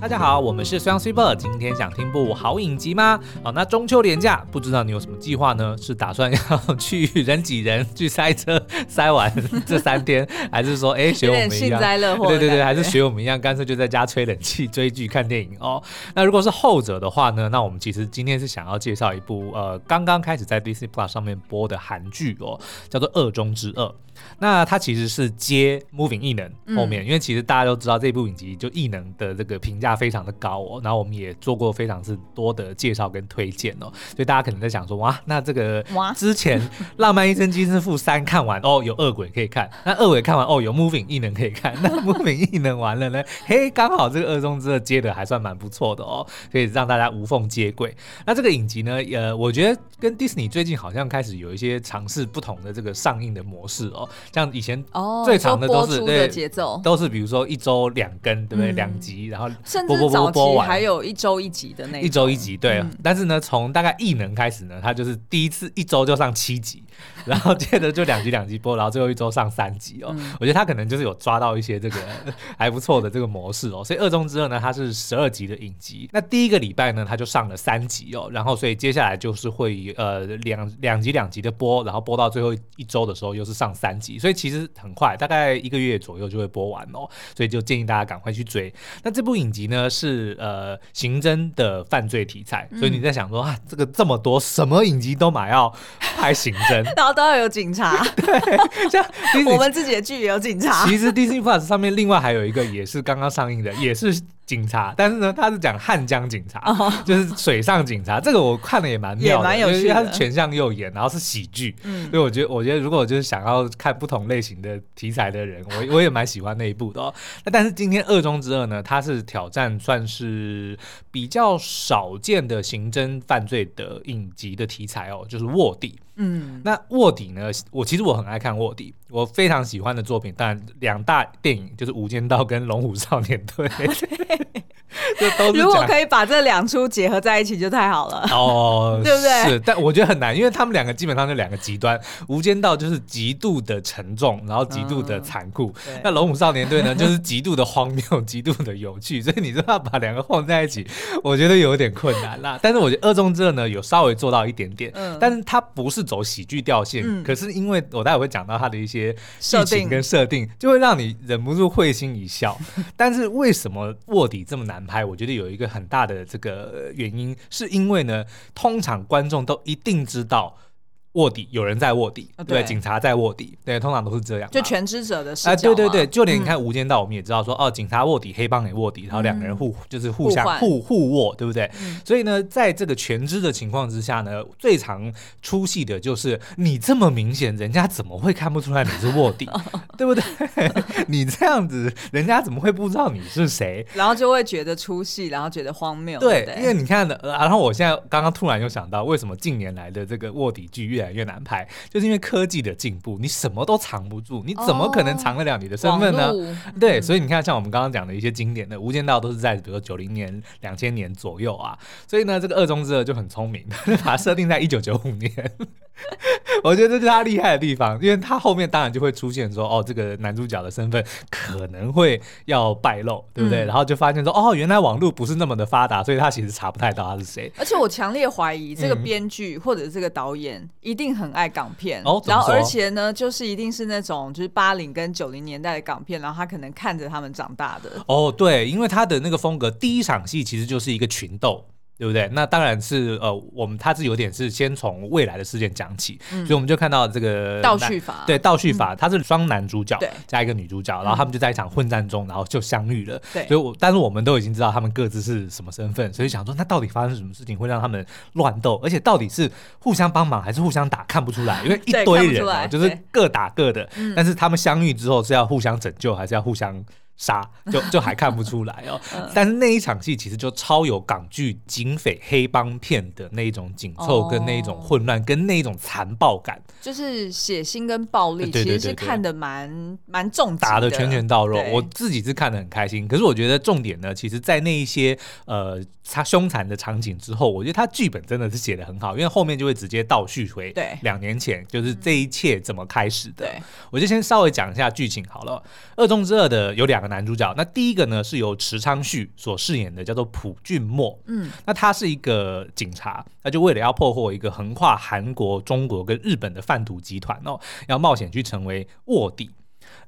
大家好，我们是 Sun Super，今天想听部好影集吗？好，那中秋连假，不知道你有什么计划呢？是打算要去人挤人去塞车 塞完 这三天，还是说，哎，学我们一样，幸灾乐祸，对对对，还是学我们一样，干脆就在家吹冷气、追剧、看电影哦？那如果是后者的话呢？那我们其实今天是想要介绍一部呃，刚刚开始在 Disney Plus 上面播的韩剧哦，叫做《恶中之恶》。那它其实是接 Moving 异能后面，嗯、因为其实大家都知道这部影集就异能的这个评价非常的高哦，然后我们也做过非常之多的介绍跟推荐哦，所以大家可能在想说哇，那这个之前《浪漫医生金师傅三》看完哦，有恶鬼可以看，那恶鬼看完哦，有 Moving 异能可以看，那 Moving 异能完了呢，嘿，刚好这个二中之恶接的还算蛮不错的哦，可以让大家无缝接轨。那这个影集呢，呃，我觉得跟 Disney 最近好像开始有一些尝试不同的这个上映的模式哦。像以前哦最长的都是对节奏，都是比如说一周两更，对不对？两集，然后甚至早期还有一周一集的那一周一集，对。但是呢，从大概异能开始呢，他就是第一次一周就上七集，然后接着就两集两集播，然后最后一周上三集哦。我觉得他可能就是有抓到一些这个还不错的这个模式哦。所以《二中之后》呢，它是十二集的影集，那第一个礼拜呢，他就上了三集哦，然后所以接下来就是会呃两两集两集的播，然后播到最后一周的时候又是上三集，所以其实很快，大概一个月左右就会播完哦，所以就建议大家赶快去追。那这部影集呢是呃刑侦的犯罪题材，所以你在想说啊，这个这么多什么影集都买要拍刑侦，然后都要有警察，对，像我们自己的剧也有警察。其实 Disney Plus 上面另外还有一个也是刚刚上映的，也是。警察，但是呢，他是讲汉江警察，oh. 就是水上警察。这个我看了也蛮妙的，因为他是全向右演，然后是喜剧，嗯，所以我觉得，我觉得如果就是想要看不同类型的题材的人，我我也蛮喜欢那一部的哦。那但是今天二中之二呢，它是挑战算是比较少见的刑侦犯罪的影集的题材哦，就是卧底。嗯，那卧底呢？我其实我很爱看卧底，我非常喜欢的作品，当然两大电影就是《无间道》跟《龙虎少年队》。如果可以把这两出结合在一起，就太好了哦，对不对？是，但我觉得很难，因为他们两个基本上就两个极端，《无间道》就是极度的沉重，然后极度的残酷；嗯、那《龙虎少年队》呢，就是极度的荒谬，极度的有趣。所以你说要把两个放在一起，我觉得有点困难啦。但是我觉得《恶中之恶》呢，有稍微做到一点点，嗯、但是它不是走喜剧调性，嗯、可是因为我待会会讲到它的一些设定跟设定，就会让你忍不住会心一笑。但是为什么卧底这么难拍？我觉得有一个很大的这个原因，是因为呢，通常观众都一定知道。卧底，有人在卧底，对，对，警察在卧底，对，通常都是这样，就全知者的视角。哎，对对对，就连你看《无间道》，我们也知道说，嗯、哦，警察卧底，黑帮也卧底，然后两个人互就是互相互互卧，对不对？嗯、所以呢，在这个全知的情况之下呢，最常出戏的就是你这么明显，人家怎么会看不出来你是卧底，对不对？你这样子，人家怎么会不知道你是谁？然后就会觉得出戏，然后觉得荒谬。对，对因为你看的，然后我现在刚刚突然又想到，为什么近年来的这个卧底剧越来越难拍，就是因为科技的进步，你什么都藏不住，你怎么可能藏得了你的身份呢？哦、对，所以你看，像我们刚刚讲的一些经典的《无间道》，都是在比如说九零年、两千年左右啊。所以呢，这个二中之二就很聪明，把它设定在一九九五年。我觉得这是他厉害的地方，因为他后面当然就会出现说，哦，这个男主角的身份可能会要败露，对不对？嗯、然后就发现说，哦，原来网络不是那么的发达，所以他其实查不太到他是谁。而且我强烈怀疑这个编剧或者这个导演一定很爱港片，哦、然后而且呢，就是一定是那种就是八零跟九零年代的港片，然后他可能看着他们长大的。哦，对，因为他的那个风格，第一场戏其实就是一个群斗。对不对？那当然是呃，我们他是有点是先从未来的事件讲起，嗯、所以我们就看到这个倒叙法，对倒叙法，他、嗯、是双男主角加一个女主角，然后他们就在一场混战中，然后就相遇了。对，所以我但是我们都已经知道他们各自是什么身份，所以想说那到底发生什么事情会让他们乱斗，而且到底是互相帮忙还是互相打，看不出来，因为一堆人啊，就是各打各的，但是他们相遇之后是要互相拯救还是要互相？杀就 就还看不出来哦，但是那一场戏其实就超有港剧警匪黑帮片的那一种紧凑，跟那一种混乱，跟那一种残暴感，就是血腥跟暴力，其实是看的蛮蛮重的，打的拳拳到肉。我自己是看的很开心，可是我觉得重点呢，其实在那一些呃他凶残的场景之后，我觉得他剧本真的是写的很好，因为后面就会直接倒叙回对。两年前，就是这一切怎么开始的。我就先稍微讲一下剧情好了，《恶中之恶》的有两个。个男主角，那第一个呢是由池昌旭所饰演的，叫做朴俊墨。嗯，那他是一个警察，那就为了要破获一个横跨韩国、中国跟日本的贩毒集团哦，要冒险去成为卧底。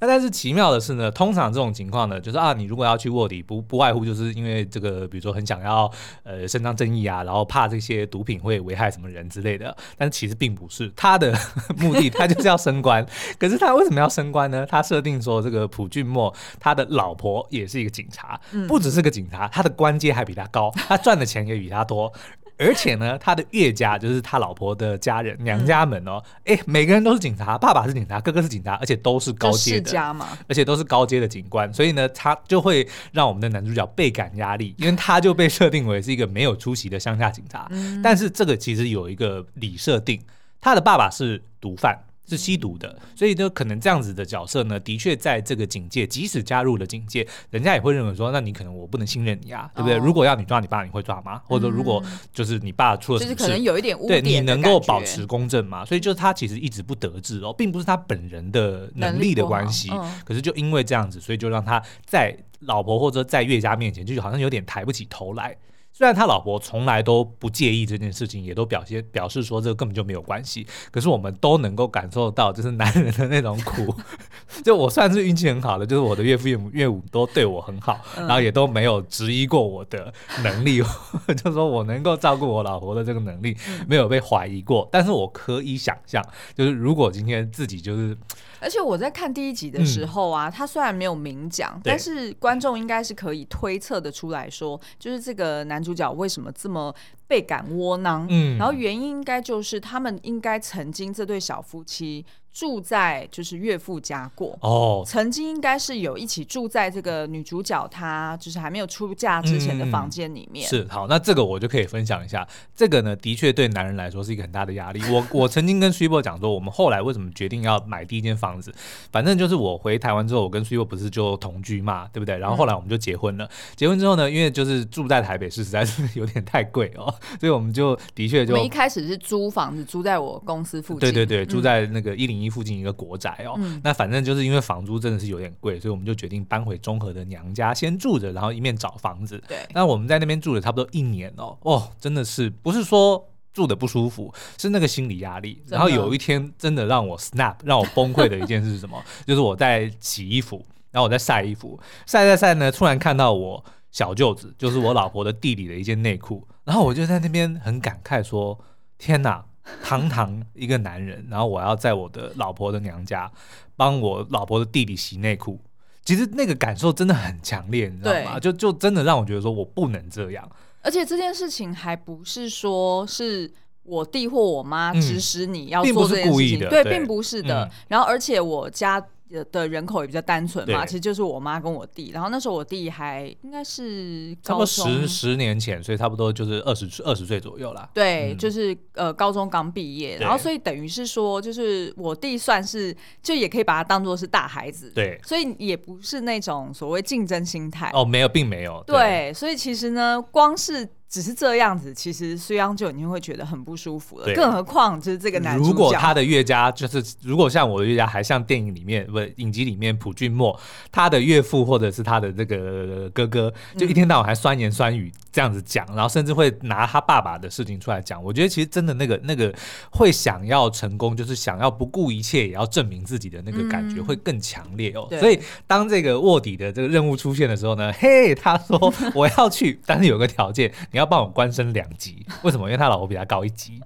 那但是奇妙的是呢，通常这种情况呢，就是啊，你如果要去卧底，不不外乎就是因为这个，比如说很想要呃伸张正义啊，然后怕这些毒品会危害什么人之类的。但是其实并不是他的 目的，他就是要升官。可是他为什么要升官呢？他设定说，这个朴俊墨他的老婆也是一个警察，不只是个警察，他的官阶还比他高，他赚的钱也比他多。而且呢，他的岳家就是他老婆的家人，娘家们哦，哎、欸，每个人都是警察，爸爸是警察，哥哥是警察，而且都是高阶的，而且都是高阶的警官，所以呢，他就会让我们的男主角倍感压力，因为他就被设定为是一个没有出息的乡下警察。但是这个其实有一个理设定，他的爸爸是毒贩。是吸毒的，所以就可能这样子的角色呢，的确在这个警界，即使加入了警界，人家也会认为说，那你可能我不能信任你啊，对不对？哦、如果要你抓你爸，你会抓吗？或者如果就是你爸出了什么事，就是可能有一点污点，对你能够保持公正吗？所以就是他其实一直不得志哦，并不是他本人的能力的关系，嗯、可是就因为这样子，所以就让他在老婆或者在岳家面前，就好像有点抬不起头来。虽然他老婆从来都不介意这件事情，也都表现表示说这个根本就没有关系，可是我们都能够感受到，就是男人的那种苦。就我算是运气很好的，就是我的岳父岳母岳母都对我很好，然后也都没有质疑过我的能力，就说我能够照顾我老婆的这个能力没有被怀疑过。但是我可以想象，就是如果今天自己就是。而且我在看第一集的时候啊，嗯、他虽然没有明讲，但是观众应该是可以推测的出来说，就是这个男主角为什么这么倍感窝囊。嗯，然后原因应该就是他们应该曾经这对小夫妻。住在就是岳父家过哦，曾经应该是有一起住在这个女主角她就是还没有出嫁之前的房间里面。嗯、是好，那这个我就可以分享一下。这个呢，的确对男人来说是一个很大的压力。我我曾经跟 Super 讲说，我们后来为什么决定要买第一间房子？反正就是我回台湾之后，我跟 Super 不是就同居嘛，对不对？然后后来我们就结婚了。嗯、结婚之后呢，因为就是住在台北市实在是有点太贵哦，所以我们就的确就我们一开始是租房子，租在我公司附近。对对对，住在那个一零。附近一个国宅哦，嗯、那反正就是因为房租真的是有点贵，所以我们就决定搬回中和的娘家先住着，然后一面找房子。对，那我们在那边住了差不多一年哦，哦，真的是不是说住的不舒服，是那个心理压力。然后有一天真的让我 snap，让我崩溃的一件事是什么？就是我在洗衣服，然后我在晒衣服，晒晒晒呢，突然看到我小舅子，就是我老婆的弟弟的一件内裤，然后我就在那边很感慨说：天哪！堂堂一个男人，然后我要在我的老婆的娘家帮我老婆的弟弟洗内裤，其实那个感受真的很强烈，你知道吗？就就真的让我觉得说我不能这样。而且这件事情还不是说是我弟或我妈指使你要做这件事情，嗯，并不是故意的，对，对并不是的。嗯，然后而且我家。的人口也比较单纯嘛，其实就是我妈跟我弟，然后那时候我弟还应该是差不多十十年前，所以差不多就是二十二十岁左右啦。对，就是呃高中刚毕业，然后所以等于是说，就是我弟算是就也可以把他当做是大孩子，对，所以也不是那种所谓竞争心态。哦，没有，并没有。对，所以其实呢，光是。只是这样子，其实苏央就已经会觉得很不舒服了。更何况就是这个男主角，如果他的岳家就是，如果像我的岳家，还像电影里面不影集里面朴俊墨，他的岳父或者是他的这个哥哥，就一天到晚还酸言酸语这样子讲，嗯、然后甚至会拿他爸爸的事情出来讲。我觉得其实真的那个那个会想要成功，就是想要不顾一切也要证明自己的那个感觉会更强烈哦。嗯、所以当这个卧底的这个任务出现的时候呢，嘿，他说 我要去，但是有个条件，你要帮我官升两级，为什么？因为他老婆比他高一级。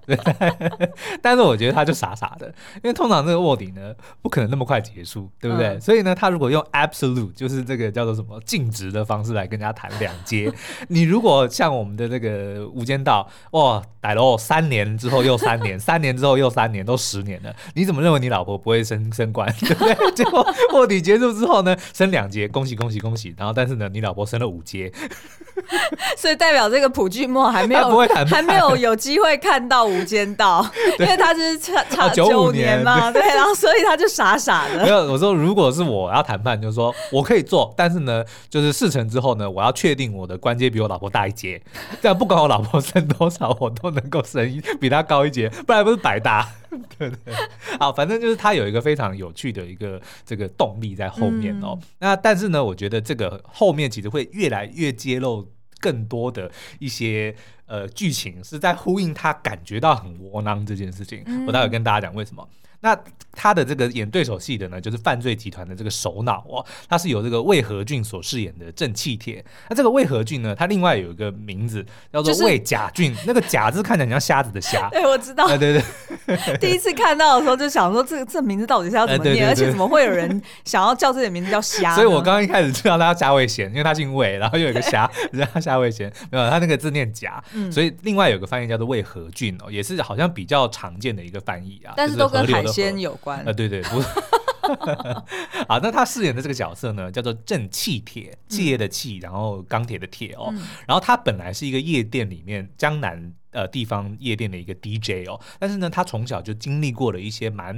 但是我觉得他就傻傻的，因为通常这个卧底呢，不可能那么快结束，对不对？嗯、所以呢，他如果用 absolute，就是这个叫做什么净值的方式来跟人家谈两阶，你如果像我们的这个无间道，哇，逮了三年之后又三年，三年之后又三年，都十年了，你怎么认为你老婆不会升升官，对不对？结果卧底结束之后呢，升两阶，恭喜恭喜恭喜，然后但是呢，你老婆升了五阶。所以代表这个普剧墨还没有 还没有有机会看到《无间道》，因为他是差差九年嘛，对，然后所以他就傻傻的。没有，我说如果是我要谈判，就是说我可以做，但是呢，就是事成之后呢，我要确定我的官阶比我老婆大大一截，这样不管我老婆生多少，我都能够升比他高一截，不然不是白搭，对不对？好，反正就是他有一个非常有趣的一个这个动力在后面哦。嗯、那但是呢，我觉得这个后面其实会越来越揭露更多的一些呃剧情，是在呼应他感觉到很窝囊这件事情。嗯、我待会跟大家讲为什么。那他的这个演对手戏的呢，就是犯罪集团的这个首脑哦，他是由这个魏和俊所饰演的正气铁。那这个魏和俊呢，他另外有一个名字叫做魏甲俊，就是、那个甲字看起来像瞎子的瞎。对，我知道。对对对。第一次看到的时候就想说，这个这名字到底是要怎么念？对对对对，而且怎么会有人 想要叫自己的名字叫瞎？所以我刚刚一开始知道他叫夏魏贤，因为他姓魏，然后又有一个瞎，叫他瞎魏贤。没有，他那个字念甲，嗯、所以另外有个翻译叫做魏和俊哦，也是好像比较常见的一个翻译啊。但是都跟海鲜有关。啊，对对，不是。好，那他饰演的这个角色呢，叫做正气铁，企业的气，然后钢铁的铁哦。嗯、然后他本来是一个夜店里面江南呃地方夜店的一个 DJ 哦，但是呢，他从小就经历过了一些蛮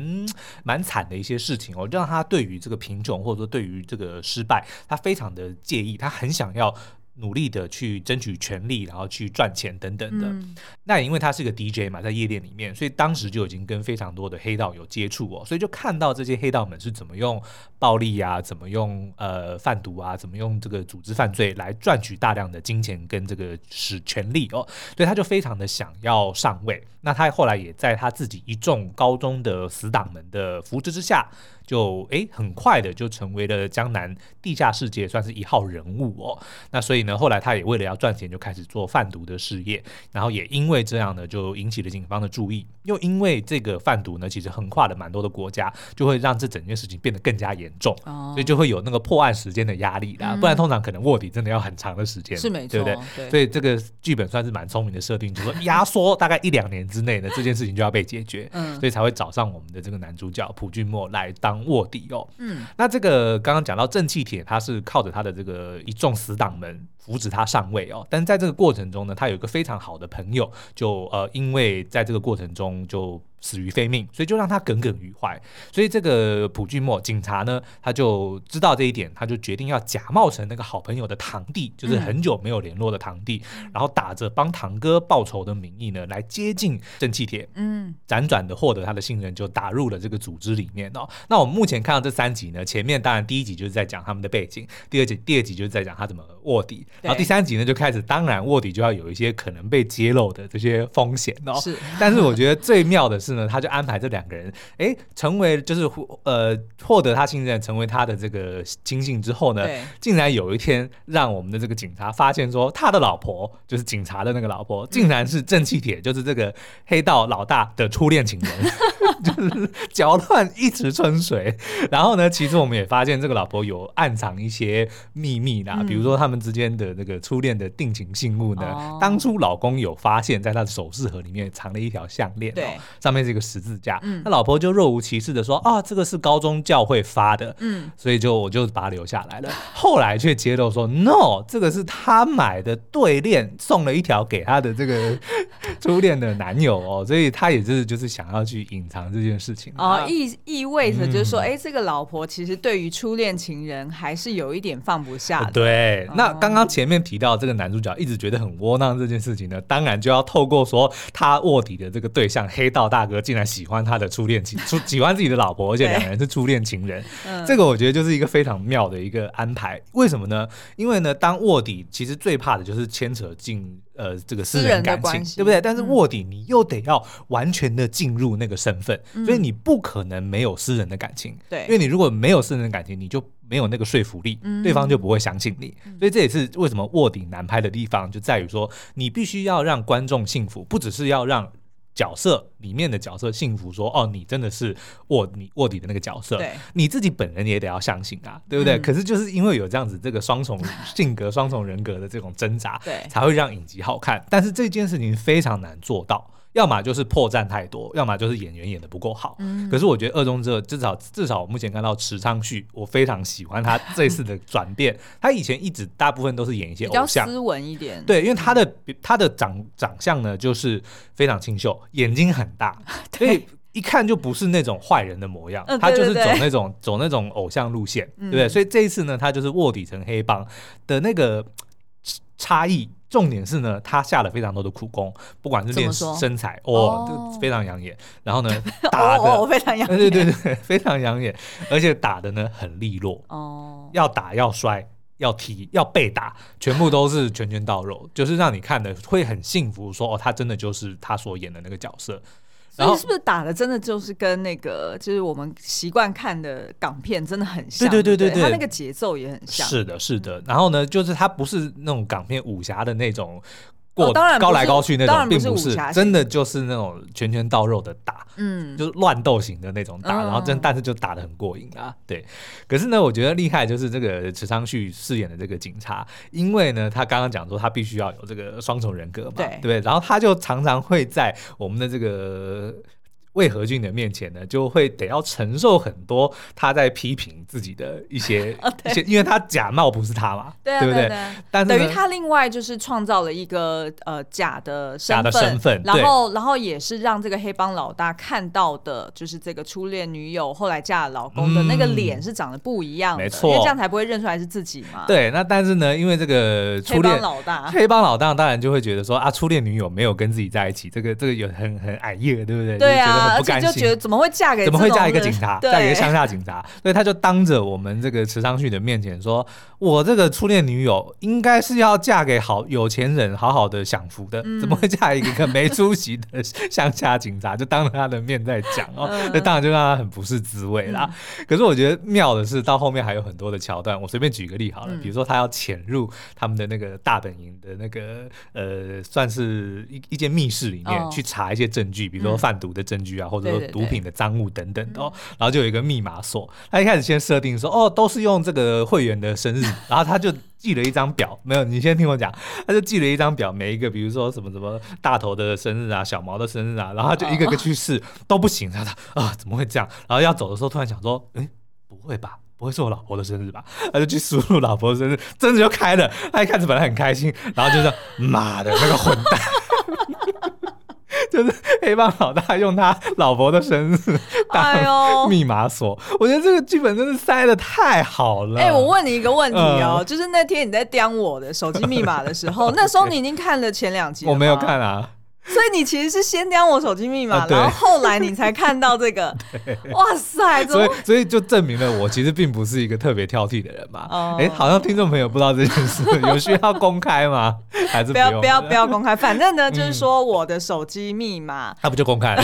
蛮惨的一些事情哦，让他对于这个贫穷或者说对于这个失败，他非常的介意，他很想要。努力的去争取权利，然后去赚钱等等的。嗯、那因为他是个 DJ 嘛，在夜店里面，所以当时就已经跟非常多的黑道有接触哦，所以就看到这些黑道们是怎么用暴力啊，怎么用呃贩毒啊，怎么用这个组织犯罪来赚取大量的金钱跟这个使权利哦，所以他就非常的想要上位。那他后来也在他自己一众高中的死党们的扶持之下。就诶，很快的就成为了江南地下世界算是一号人物哦。那所以呢，后来他也为了要赚钱，就开始做贩毒的事业。然后也因为这样呢，就引起了警方的注意。又因为这个贩毒呢，其实横跨了蛮多的国家，就会让这整件事情变得更加严重。哦。所以就会有那个破案时间的压力啦。不然通常可能卧底真的要很长的时间，是没错，对不对？对。所以这个剧本算是蛮聪明的设定，就是说压缩大概一两年之内呢，这件事情就要被解决。嗯。所以才会找上我们的这个男主角朴俊墨来当。卧底哦，嗯，那这个刚刚讲到正气铁，他是靠着他的这个一众死党们扶持他上位哦，但是在这个过程中呢，他有一个非常好的朋友，就呃，因为在这个过程中就。死于非命，所以就让他耿耿于怀。所以这个朴俊默警察呢，他就知道这一点，他就决定要假冒成那个好朋友的堂弟，就是很久没有联络的堂弟，嗯、然后打着帮堂哥报仇的名义呢，来接近郑气铁，嗯，辗转的获得他的信任，就打入了这个组织里面哦。那我们目前看到这三集呢，前面当然第一集就是在讲他们的背景，第二集第二集就是在讲他怎么卧底，然后第三集呢就开始，当然卧底就要有一些可能被揭露的这些风险哦。是，但是我觉得最妙的是。他就安排这两个人，哎，成为就是呃获得他信任，成为他的这个亲信之后呢，竟然有一天让我们的这个警察发现说，他的老婆就是警察的那个老婆，竟然是正气铁，就是这个黑道老大的初恋情人，就是搅乱一池春水。然后呢，其实我们也发现这个老婆有暗藏一些秘密啦，嗯、比如说他们之间的那个初恋的定情信物呢，哦、当初老公有发现，在他的首饰盒里面藏了一条项链，对，上面。这个十字架，嗯，那老婆就若无其事的说啊，这个是高中教会发的，嗯，所以就我就把它留下来了。后来却揭露说，no，这个是他买的对链，送了一条给他的这个 初恋的男友哦，所以他也是就是想要去隐藏这件事情哦，意意味着就是说，哎，这个老婆其实对于初恋情人还是有一点放不下的。对，那刚刚前面提到这个男主角一直觉得很窝囊这件事情呢，当然就要透过说他卧底的这个对象黑道大哥。竟然喜欢他的初恋情，初喜欢自己的老婆，而且两个人是初恋情人，对这个我觉得就是一个非常妙的一个安排。为什么呢？因为呢，当卧底其实最怕的就是牵扯进呃这个私人感情，对不对？但是卧底你又得要完全的进入那个身份，嗯、所以你不可能没有私人的感情，对，因为你如果没有私人的感情，你就没有那个说服力，嗯、对方就不会相信你。所以这也是为什么卧底难拍的地方，就在于说你必须要让观众信服，不只是要让。角色里面的角色幸福说：“哦，你真的是卧底卧底的那个角色，对你自己本人也得要相信啊，对不对？嗯、可是就是因为有这样子这个双重性格、双重人格的这种挣扎，对，才会让影集好看。但是这件事情非常难做到。”要么就是破绽太多，要么就是演员演的不够好。嗯、可是我觉得《二中之二》至少至少我目前看到池昌旭，我非常喜欢他这次的转变。他以前一直大部分都是演一些偶像，斯文一点。对，因为他的他的长长相呢，就是非常清秀，眼睛很大，所以一看就不是那种坏人的模样。他就是走那种走那种偶像路线，对不对？所以这一次呢，他就是卧底成黑帮的那个差异。重点是呢，他下了非常多的苦功，不管是练身材，哦，哦非常养眼。然后呢，打的、哦、非常养眼，对对对，非常养眼，而且打的呢很利落。哦，要打要摔要踢要被打，全部都是拳拳到肉，就是让你看的会很幸福说。说哦，他真的就是他所演的那个角色。所以是不是打的真的就是跟那个就是我们习惯看的港片真的很像？对对对对对，它那个节奏也很像。是的，是的。然后呢，就是它不是那种港片武侠的那种。过高来高去那种，并不是真的，就是那种拳拳到肉的打，嗯，就是乱斗型的那种打，然后真但是就打的很过瘾啊，对。可是呢，我觉得厉害就是这个池昌旭饰演的这个警察，因为呢，他刚刚讲说他必须要有这个双重人格嘛，对。对，然后他就常常会在我们的这个。魏和俊的面前呢，就会得要承受很多他在批评自己的一些 一些，因为他假冒不是他嘛，对不对？但是等于他另外就是创造了一个呃假的假的身份，然后然后也是让这个黑帮老大看到的，就是这个初恋女友后来嫁老公的那个脸是长得不一样的，没错，因为这样才不会认出来是自己嘛。对，那但是呢，因为这个初恋老大，黑帮老大当然就会觉得说啊，初恋女友没有跟自己在一起，这个这个有很很矮叶，对不对？对啊。而且就觉得怎么会嫁给怎么会嫁一个警察，嫁一个乡下警察？所以他就当着我们这个池昌旭的面前说：“我这个初恋女友应该是要嫁给好有钱人，好好的享福的，怎么会嫁一个没出息的乡下警察？” 就当着他的面在讲哦，那当然就让他很不是滋味啦。可是我觉得妙的是，到后面还有很多的桥段。我随便举个例好了，比如说他要潜入他们的那个大本营的那个呃，算是一一间密室里面去查一些证据，比如说贩毒的证据啊，或者说毒品。的赃物等等的哦，然后就有一个密码锁。他一开始先设定说，哦，都是用这个会员的生日，然后他就记了一张表。没有，你先听我讲，他就记了一张表，每一个比如说什么什么大头的生日啊，小毛的生日啊，然后他就一个个去试，都不行。他说啊，怎么会这样？然后要走的时候，突然想说，哎，不会吧，不会是我老婆的生日吧？他就去输入老婆的生日，真的就开了。他一开始本来很开心，然后就说，妈的那个混蛋。就是黑帮老大用他老婆的生日当密码锁，我觉得这个剧本真的塞的太好了。哎，我问你一个问题哦，就是那天你在刁我的手机密码的时候，那时候你已经看了前两集，我没有看啊。所以你其实是先叼我手机密码，然后后来你才看到这个。哇塞！所以所以就证明了我其实并不是一个特别挑剔的人嘛。哎，好像听众朋友不知道这件事，有需要公开吗？还是不要不要不要公开？反正呢，就是说我的手机密码，那不就公开了？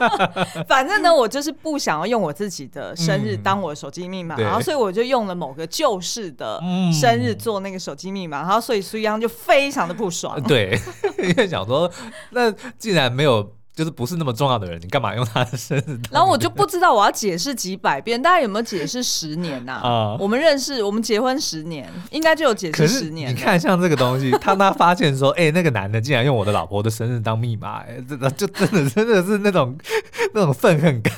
反正呢，我就是不想要用我自己的生日当我的手机密码，然后所以我就用了某个旧式的生日做那个手机密码，然后所以苏央就非常的不爽。对，因为想说。那既然没有，就是不是那么重要的人，你干嘛用他的生日？然后我就不知道我要解释几百遍，大家有没有解释十年呐？啊，我们认识，我们结婚十年，应该就有解释十年。你看，像这个东西，他他发现说，哎，那个男的竟然用我的老婆的生日当密码，哎，真的就真的真的是那种 那种愤恨感，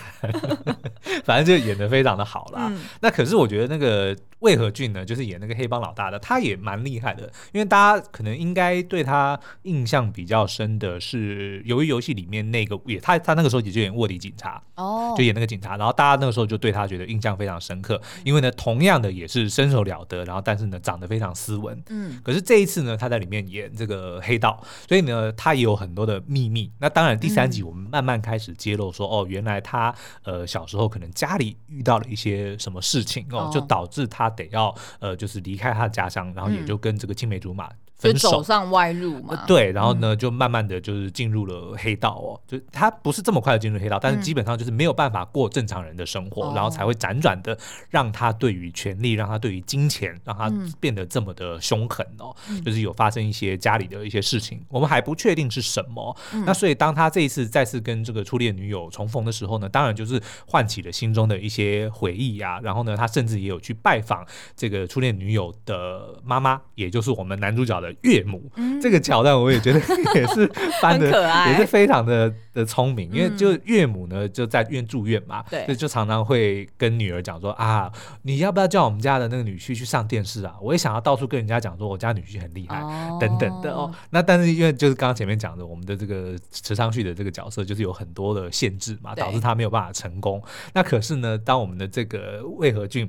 反正就演的非常的好啦。嗯、那可是我觉得那个。魏和俊呢，就是演那个黑帮老大的，他也蛮厉害的。因为大家可能应该对他印象比较深的是《鱿鱼游戏》里面那个，也他他那个时候也就演卧底警察哦，就演那个警察。然后大家那个时候就对他觉得印象非常深刻，因为呢，同样的也是身手了得，然后但是呢，长得非常斯文。嗯，可是这一次呢，他在里面演这个黑道，所以呢，他也有很多的秘密。那当然，第三集我们慢慢开始揭露说，哦，原来他呃小时候可能家里遇到了一些什么事情哦，就导致他。得要呃，就是离开他的家乡，然后也就跟这个青梅竹马。就走上歪路嘛，对，然后呢，就慢慢的就是进入了黑道哦，就他不是这么快的进入黑道，但是基本上就是没有办法过正常人的生活，然后才会辗转的让他对于权力，让他对于金钱，让他变得这么的凶狠哦，就是有发生一些家里的一些事情，我们还不确定是什么。那所以当他这一次再次跟这个初恋女友重逢的时候呢，当然就是唤起了心中的一些回忆啊。然后呢，他甚至也有去拜访这个初恋女友的妈妈，也就是我们男主角的岳母，嗯、这个桥段我也觉得 也是翻的，也是非常的的聪明，因为就岳母呢就在院住院嘛，对，就就常常会跟女儿讲说啊，你要不要叫我们家的那个女婿去上电视啊？我也想要到处跟人家讲说我家女婿很厉害，哦、等等的哦。那但是因为就是刚刚前面讲的，我们的这个池昌旭的这个角色就是有很多的限制嘛，导致他没有办法成功。那可是呢，当我们的这个魏和俊。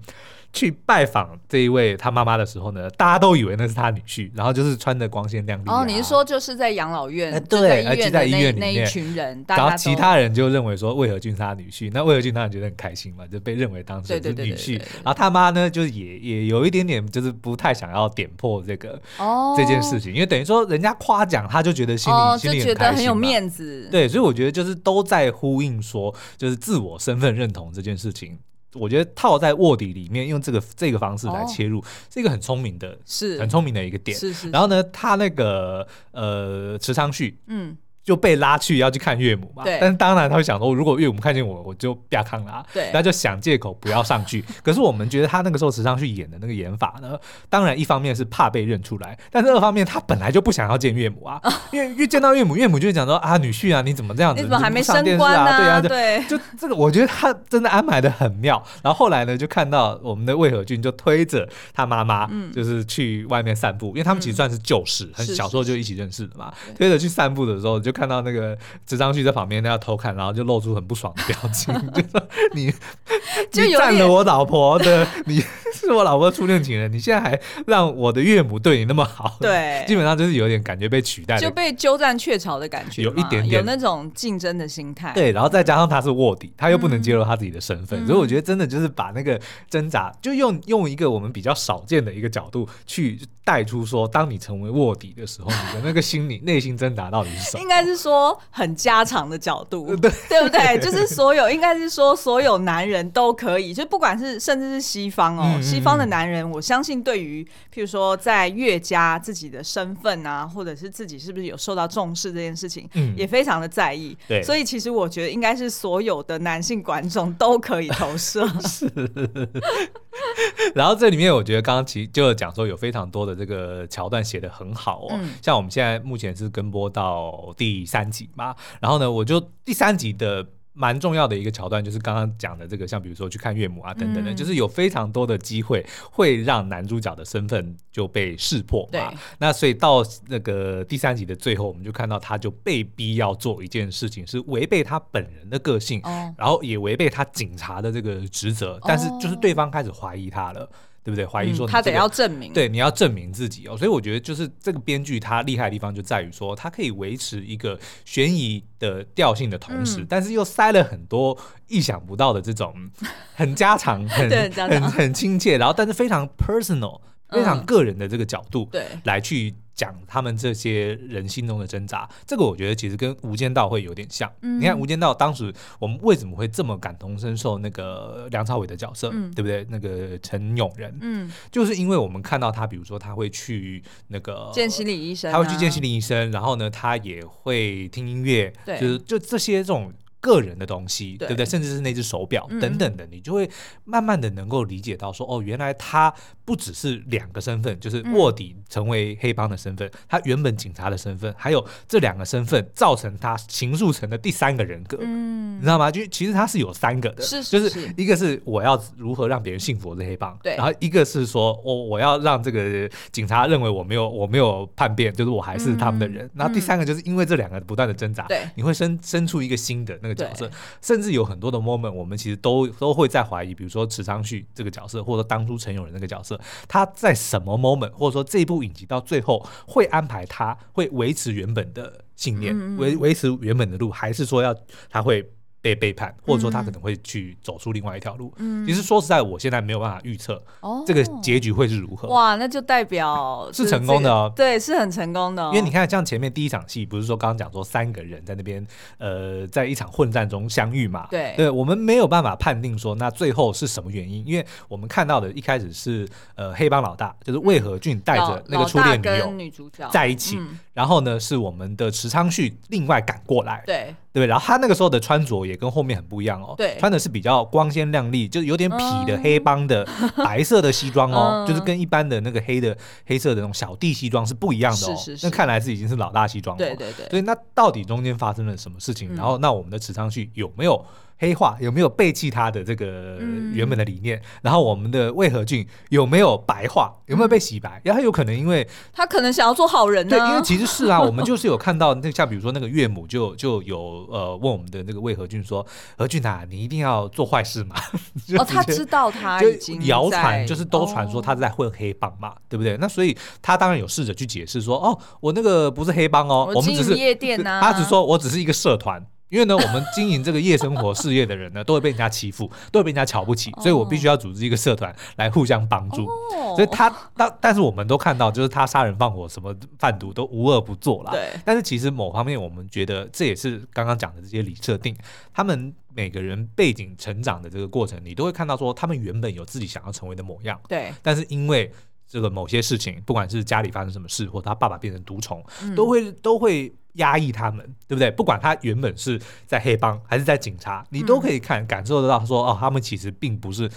去拜访这一位他妈妈的时候呢，大家都以为那是他女婿，然后就是穿的光鲜亮丽、啊。哦，你是说就是在养老院？欸、对，而且在医院里面那一群人，然后其他人就认为说魏和俊是他女婿，那魏和俊当然觉得很开心嘛，就被认为当成是女婿。然后他妈呢，就是也也有一点点就是不太想要点破这个、哦、这件事情，因为等于说人家夸奖他就觉得心里、哦、心里觉得很有面子。对，所以我觉得就是都在呼应说，就是自我身份认同这件事情。我觉得套在卧底里面，用这个这个方式来切入，是一个很聪明的，是很聪明的一个点。是是。然后呢，他那个呃池昌旭，嗯。就被拉去要去看岳母嘛，但是当然他会想说，如果岳母看见我，我就不要看了，对，他就想借口不要上去。可是我们觉得他那个时候池昌旭演的那个演法呢，当然一方面是怕被认出来，但是二方面他本来就不想要见岳母啊，因为越见到岳母，岳母就会讲说啊，女婿啊，你怎么这样子？你怎么还没升官啊？对啊，对，就这个，我觉得他真的安排的很妙。然后后来呢，就看到我们的魏和俊就推着他妈妈，就是去外面散步，因为他们其实算是旧识，很小时候就一起认识的嘛。推着去散步的时候，就看到那个。纸张旭在旁边，他要偷看，然后就露出很不爽的表情，就说你就你占了我老婆的，你是我老婆的初恋情人，你现在还让我的岳母对你那么好，对，基本上就是有点感觉被取代，就被鸠占鹊巢的感觉，有一点点有那种竞争的心态。对，然后再加上他是卧底，他又不能揭露他自己的身份，嗯、所以我觉得真的就是把那个挣扎，就用用一个我们比较少见的一个角度去带出说，当你成为卧底的时候，你的那个心理内心挣扎到底是什么？应该是说。很家常的角度，对 对不对？就是所有，应该是说所有男人都可以，就不管是甚至是西方哦，西方的男人，我相信对于譬如说在岳家自己的身份啊，或者是自己是不是有受到重视这件事情，也非常的在意。对，所以其实我觉得应该是所有的男性观众都可以投射。是。然后这里面我觉得刚刚其实就讲说有非常多的这个桥段写的很好哦，像我们现在目前是跟播到第三集。嘛，然后呢，我就第三集的蛮重要的一个桥段，就是刚刚讲的这个，像比如说去看岳母啊等等的，嗯、就是有非常多的机会会让男主角的身份就被识破嘛。对那所以到那个第三集的最后，我们就看到他就被逼要做一件事情，是违背他本人的个性，哦、然后也违背他警察的这个职责，但是就是对方开始怀疑他了。对不对？怀疑说、这个嗯、他得要证明，对，你要证明自己哦。所以我觉得就是这个编剧他厉害的地方就在于说，他可以维持一个悬疑的调性的同时，嗯、但是又塞了很多意想不到的这种 很家常、很很很亲切，然后但是非常 personal、非常个人的这个角度，对，来去。讲他们这些人心中的挣扎，这个我觉得其实跟《无间道》会有点像。嗯、你看《无间道》当时我们为什么会这么感同身受那个梁朝伟的角色，嗯、对不对？那个陈永仁，嗯，就是因为我们看到他，比如说他会去那个见心理医生、啊，他会去见心理医生，然后呢，他也会听音乐，对就是就这些这种。个人的东西，对，对不对？甚至是那只手表等等的，嗯、你就会慢慢的能够理解到说，哦，原来他不只是两个身份，就是卧底成为黑帮的身份，嗯、他原本警察的身份，还有这两个身份造成他形塑成的第三个人格，嗯，你知道吗？就其实他是有三个的，是，就是一个是我要如何让别人信服我是黑帮，对，然后一个是说我我要让这个警察认为我没有我没有叛变，就是我还是他们的人，嗯、然后第三个就是因为这两个不断的挣扎，对、嗯，你会生生出一个新的那个。角色，甚至有很多的 moment，我们其实都都会在怀疑，比如说池昌旭这个角色，或者说当初陈永仁那个角色，他在什么 moment，或者说这部影集到最后会安排他会维持原本的信念，维维、嗯、持原本的路，还是说要他会？被背叛，或者说他可能会去走出另外一条路。嗯，其实说实在，我现在没有办法预测这个结局会是如何。哇，那就代表是成功的哦。对，是很成功的。因为你看，像前面第一场戏，不是说刚刚讲说三个人在那边，呃，在一场混战中相遇嘛？对，对，我们没有办法判定说那最后是什么原因，因为我们看到的一开始是呃黑帮老大就是魏和俊带着那个初恋女友女主角在一起，然后呢是我们的池昌旭另外赶过来。对。对不对？然后他那个时候的穿着也跟后面很不一样哦，对，穿的是比较光鲜亮丽，就是有点痞的黑帮的白色的西装哦，嗯、就是跟一般的那个黑的黑色的那种小弟西装是不一样的哦。是是是，那看来是已经是老大西装了。对对对。所以那到底中间发生了什么事情？嗯、然后那我们的池昌旭有没有？黑化有没有背弃他的这个原本的理念？嗯、然后我们的魏和俊有没有白化？有没有被洗白？然后、有可能因为他可能想要做好人呢？对，因为其实是啊，我们就是有看到 那像比如说那个岳母就就有呃问我们的那个魏和俊说：“和俊啊，你一定要做坏事吗？” 哦，他知道他已经谣传就是都传说他在混黑帮嘛，哦、对不对？那所以他当然有试着去解释说：“哦，我那个不是黑帮哦，我，我们只是夜店啊。”他只说我只是一个社团。因为呢，我们经营这个夜生活事业的人呢，都会被人家欺负，都会被人家瞧不起，所以我必须要组织一个社团来互相帮助。所以他当，但是我们都看到，就是他杀人放火、什么贩毒都无恶不作啦。对。但是其实某方面，我们觉得这也是刚刚讲的这些理设定，他们每个人背景成长的这个过程，你都会看到说，他们原本有自己想要成为的模样。对。但是因为这个某些事情，不管是家里发生什么事，或他爸爸变成毒虫，都会都会。压抑他们，对不对？不管他原本是在黑帮还是在警察，你都可以看感受得到说，说哦，他们其实并不是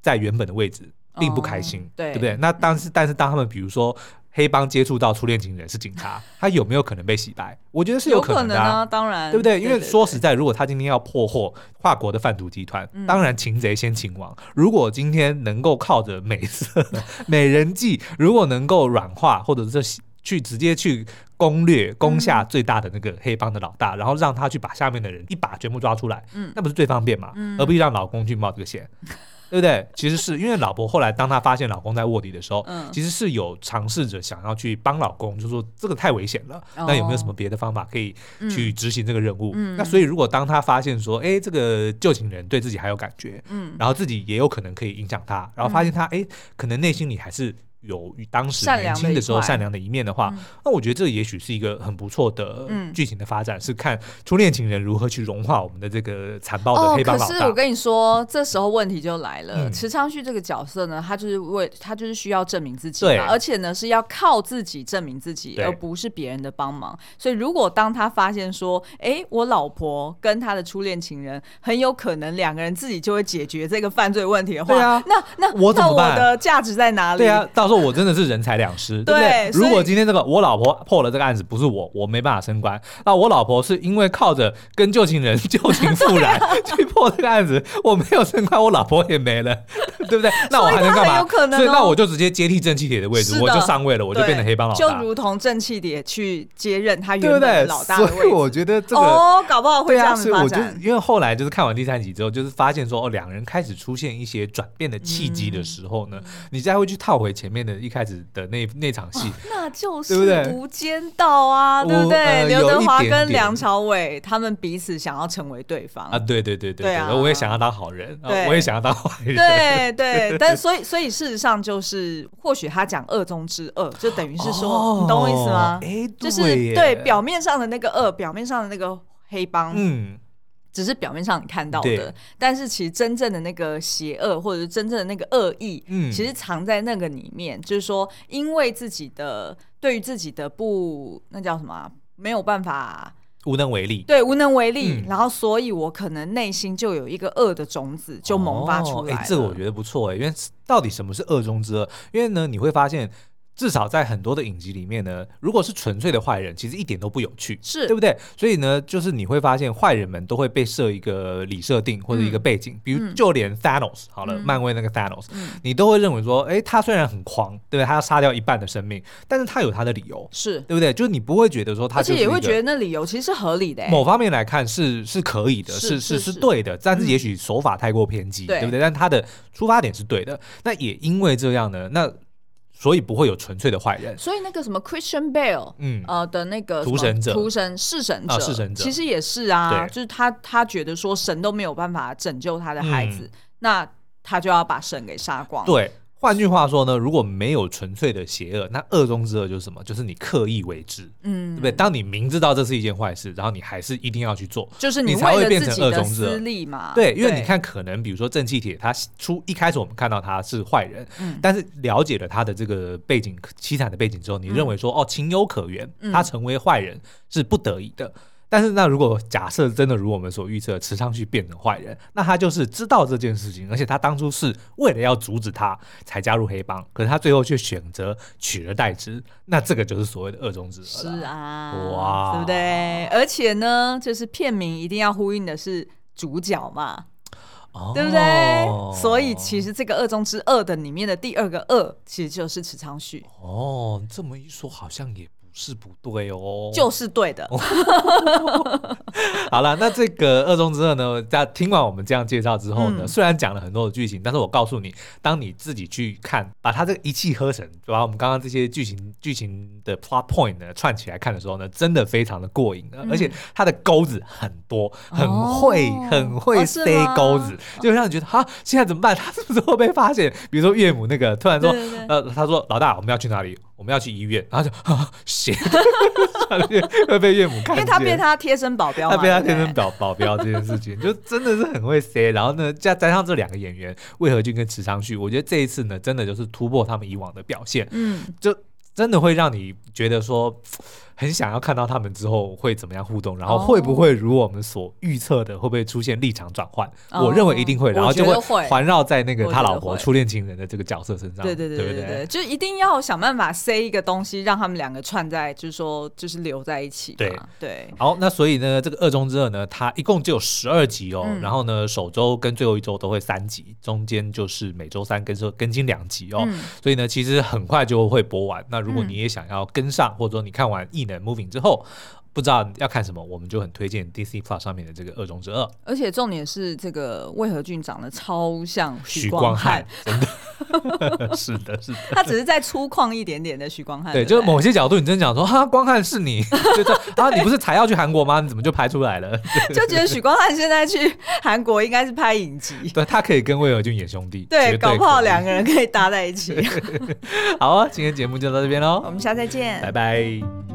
在原本的位置，并不开心，哦、对，对不对？那当时，但是当他们比如说黑帮接触到初恋情人是警察，他有没有可能被洗白？我觉得是有可能的、啊，啊、当然，对不对？因为说实在，如果他今天要破获跨国的贩毒集团，嗯、当然擒贼先擒王。如果今天能够靠着美色 美人计，如果能够软化，或者是去直接去。攻略攻下最大的那个黑帮的老大，嗯、然后让他去把下面的人一把全部抓出来，嗯、那不是最方便嘛？嗯、而不是让老公去冒这个险，嗯、对不对？其实是因为老婆后来当她发现老公在卧底的时候，嗯、其实是有尝试着想要去帮老公，就说这个太危险了，哦、那有没有什么别的方法可以去执行这个任务？嗯、那所以如果当她发现说，哎，这个旧情人对自己还有感觉，嗯、然后自己也有可能可以影响他，然后发现他哎，可能内心里还是。有与当时年轻的时候善良的一面的话，那我觉得这也许是一个很不错的剧情的发展，是看初恋情人如何去融化我们的这个残暴的黑帮老大。可是我跟你说，这时候问题就来了。池昌旭这个角色呢，他就是为他就是需要证明自己，而且呢是要靠自己证明自己，而不是别人的帮忙。所以如果当他发现说，哎，我老婆跟他的初恋情人很有可能两个人自己就会解决这个犯罪问题的话，那那我怎么办？我的价值在哪里？对啊，到时候。我真的是人财两失，对不对？如果今天这个我老婆破了这个案子，不是我，我没办法升官。那我老婆是因为靠着跟旧情人旧情复燃 去破这个案子，我没有升官，我老婆也没了，对不对？那我还能干嘛？有可能，所以那我就直接接替正气铁的位置，我就上位了，我就变成黑帮老大，就如同正气铁去接任他原本的老大的位置。所以我觉得这个哦，搞不好会这样子发展。因为后来就是看完第三集之后，就是发现说哦，两人开始出现一些转变的契机的时候呢，你再会去套回前面的一开始的。那那场戏，那就是《无间道》啊，对不对？刘德华跟梁朝伟他们彼此想要成为对方啊，对对对对，我也想要当好人，我也想要当坏人，对对。但所以所以事实上就是，或许他讲恶中之恶，就等于是说，你懂我意思吗？哎，就是对表面上的那个恶，表面上的那个黑帮，嗯。只是表面上你看到的，但是其实真正的那个邪恶，或者是真正的那个恶意，嗯，其实藏在那个里面。就是说，因为自己的对于自己的不，那叫什么、啊，没有办法，无能为力，对，无能为力。嗯、然后，所以我可能内心就有一个恶的种子就萌发出来。哎、哦，这个我觉得不错哎，因为到底什么是恶中之恶？因为呢，你会发现。至少在很多的影集里面呢，如果是纯粹的坏人，其实一点都不有趣，是对不对？所以呢，就是你会发现坏人们都会被设一个理设定或者一个背景，嗯、比如就连 Thanos 好了，嗯、漫威那个 Thanos，、嗯、你都会认为说，哎，他虽然很狂，对不对？他要杀掉一半的生命，但是他有他的理由，是对不对？就是你不会觉得说他，而且也会觉得那理由其实是合理的。某方面来看是是可以的，是是是，是对的，但是也许手法太过偏激，嗯、对不对？但他的出发点是对的。那也因为这样呢，那。所以不会有纯粹的坏人。所以那个什么 Christian Bale，嗯呃的那个屠神者、屠神弑神者、弑神者，其实也是啊，就是他他觉得说神都没有办法拯救他的孩子，那他就要把神给杀光。对。换句话说呢，如果没有纯粹的邪恶，那恶中之恶就是什么？就是你刻意为之，嗯，对不对？当你明知道这是一件坏事，然后你还是一定要去做，就是你，你才会变成恶中之恶嘛。对，因为你看，可能比如说正气铁，他出一开始我们看到他是坏人，嗯，但是了解了他的这个背景凄惨的背景之后，你认为说、嗯、哦情有可原，他成为坏人是不得已的。但是那如果假设真的如我们所预测，池昌旭变成坏人，那他就是知道这件事情，而且他当初是为了要阻止他才加入黑帮，可是他最后却选择取而代之，那这个就是所谓的恶中之恶。是啊，哇，对不对？而且呢，就是片名一定要呼应的是主角嘛。对不对？哦、所以其实这个恶中之恶的里面的第二个恶，其实就是池昌旭。哦，这么一说，好像也。是不对哦，就是对的。好了，那这个二中之恶呢，在听完我们这样介绍之后呢，嗯、虽然讲了很多的剧情，但是我告诉你，当你自己去看，把它这个一气呵成，把我们刚刚这些剧情剧情的 plot point 呢串起来看的时候呢，真的非常的过瘾，嗯、而且它的钩子很多，很会、哦、很会塞钩子，哦、就让你觉得哈，现在怎么办？他是不是会被发现？比如说岳母那个突然说，对对对呃，他说老大，我们要去哪里？我们要去医院，然后就啊，血 会被岳母看见，因为他变他贴身保镖，他变他贴身保保镖这件事情，就真的是很会塞。然后呢，加加上这两个演员魏和俊跟池昌旭，我觉得这一次呢，真的就是突破他们以往的表现，嗯，就真的会让你觉得说。很想要看到他们之后会怎么样互动，然后会不会如我们所预测的，会不会出现立场转换？哦、我认为一定会，然后就会环绕在那个他老婆初恋情人的这个角色身上。对对对对对，就一定要想办法塞一个东西，让他们两个串在，就是说就是留在一起。对对。好，那所以呢，这个恶中之恶呢，它一共就有十二集哦，嗯、然后呢，首周跟最后一周都会三集，中间就是每周三更更新两集哦，嗯、所以呢，其实很快就会播完。那如果你也想要跟上，或者说你看完一。Moving 之后，不知道要看什么，我们就很推荐 Disney Plus 上面的这个《恶中之恶》，而且重点是这个魏和俊长得超像许光汉，真的。是的，是的，他只是在粗犷一点点的许光汉，对，就是某些角度，你真的讲说哈，光汉是你，就是啊，你不是才要去韩国吗？你怎么就拍出来了？就觉得许光汉现在去韩国应该是拍影集，对，他可以跟魏和俊演兄弟，对，搞不好两个人可以搭在一起。好啊，今天节目就到这边喽，我们下次再见，拜拜。